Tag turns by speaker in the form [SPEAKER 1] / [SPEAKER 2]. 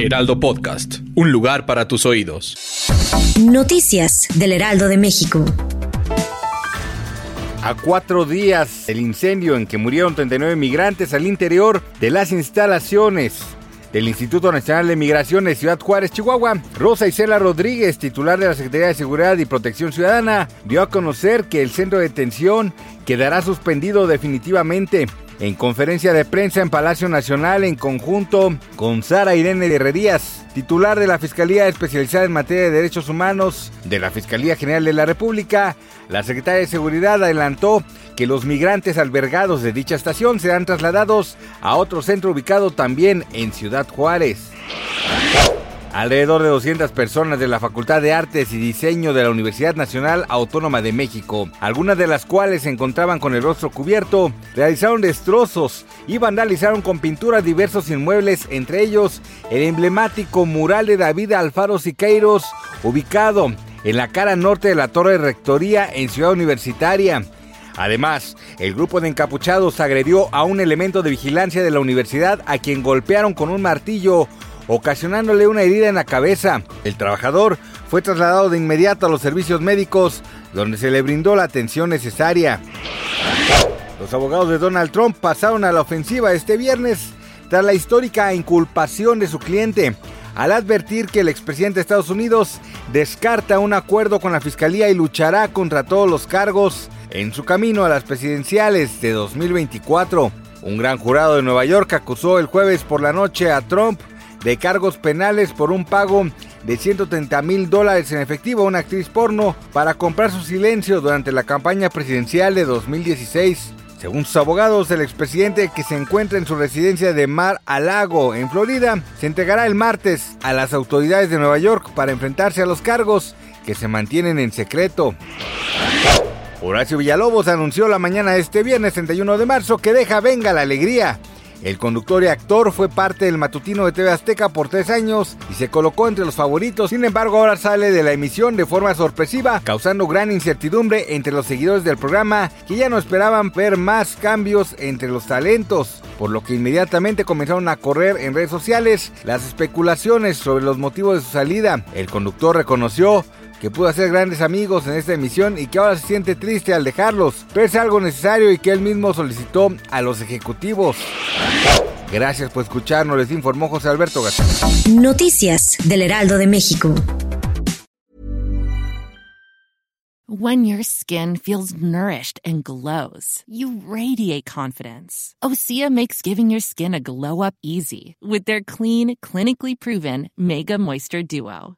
[SPEAKER 1] Heraldo Podcast, un lugar para tus oídos.
[SPEAKER 2] Noticias del Heraldo de México.
[SPEAKER 3] A cuatro días del incendio en que murieron 39 migrantes al interior de las instalaciones del Instituto Nacional de Migración de Ciudad Juárez, Chihuahua, Rosa Isela Rodríguez, titular de la Secretaría de Seguridad y Protección Ciudadana, dio a conocer que el centro de detención quedará suspendido definitivamente. En conferencia de prensa en Palacio Nacional en conjunto con Sara Irene Herrerías, titular de la Fiscalía Especializada en Materia de Derechos Humanos de la Fiscalía General de la República, la Secretaria de Seguridad adelantó que los migrantes albergados de dicha estación serán trasladados a otro centro ubicado también en Ciudad Juárez. Alrededor de 200 personas de la Facultad de Artes y Diseño de la Universidad Nacional Autónoma de México, algunas de las cuales se encontraban con el rostro cubierto, realizaron destrozos y vandalizaron con pintura diversos inmuebles, entre ellos el emblemático mural de David Alfaro Siqueiros, ubicado en la cara norte de la Torre de Rectoría en Ciudad Universitaria. Además, el grupo de encapuchados agredió a un elemento de vigilancia de la universidad a quien golpearon con un martillo ocasionándole una herida en la cabeza. El trabajador fue trasladado de inmediato a los servicios médicos, donde se le brindó la atención necesaria. Los abogados de Donald Trump pasaron a la ofensiva este viernes tras la histórica inculpación de su cliente, al advertir que el expresidente de Estados Unidos descarta un acuerdo con la fiscalía y luchará contra todos los cargos en su camino a las presidenciales de 2024. Un gran jurado de Nueva York acusó el jueves por la noche a Trump de cargos penales por un pago de 130 mil dólares en efectivo a una actriz porno para comprar su silencio durante la campaña presidencial de 2016. Según sus abogados, el expresidente que se encuentra en su residencia de Mar a Lago, en Florida, se entregará el martes a las autoridades de Nueva York para enfrentarse a los cargos que se mantienen en secreto. Horacio Villalobos anunció la mañana de este viernes 31 de marzo que deja venga la alegría el conductor y actor fue parte del matutino de TV Azteca por tres años y se colocó entre los favoritos. Sin embargo, ahora sale de la emisión de forma sorpresiva, causando gran incertidumbre entre los seguidores del programa que ya no esperaban ver más cambios entre los talentos, por lo que inmediatamente comenzaron a correr en redes sociales las especulaciones sobre los motivos de su salida. El conductor reconoció que pudo hacer grandes amigos en esta emisión y que ahora se siente triste al dejarlos, pero es algo necesario y que él mismo solicitó a los ejecutivos. Gracias por escucharnos, les informó José Alberto García.
[SPEAKER 2] Noticias del Heraldo de México.
[SPEAKER 4] When your skin feels nourished and glows, you radiate confidence. Osea makes giving your skin a glow up easy with their clean, clinically proven Mega Moisture Duo.